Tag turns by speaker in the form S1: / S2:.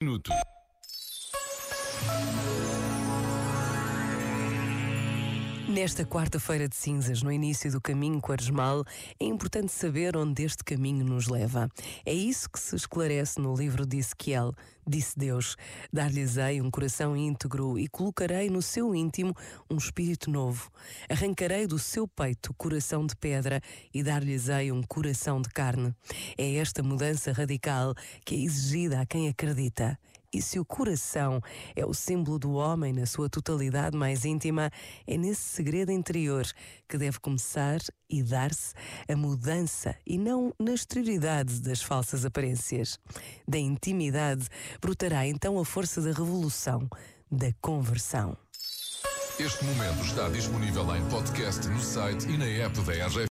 S1: Minuto.
S2: Nesta quarta-feira de cinzas, no início do caminho quaresmal, é importante saber onde este caminho nos leva. É isso que se esclarece no livro de Ezequiel. Disse Deus: Dar-lhes-ei um coração íntegro e colocarei no seu íntimo um espírito novo. Arrancarei do seu peito coração de pedra e dar-lhes-ei um coração de carne. É esta mudança radical que é exigida a quem acredita. E se o coração é o símbolo do homem na sua totalidade mais íntima, é nesse segredo interior que deve começar e dar-se a mudança e não na exterioridade das falsas aparências. Da intimidade brotará então a força da revolução, da conversão.
S1: Este momento está disponível em podcast no site e na app da RGF.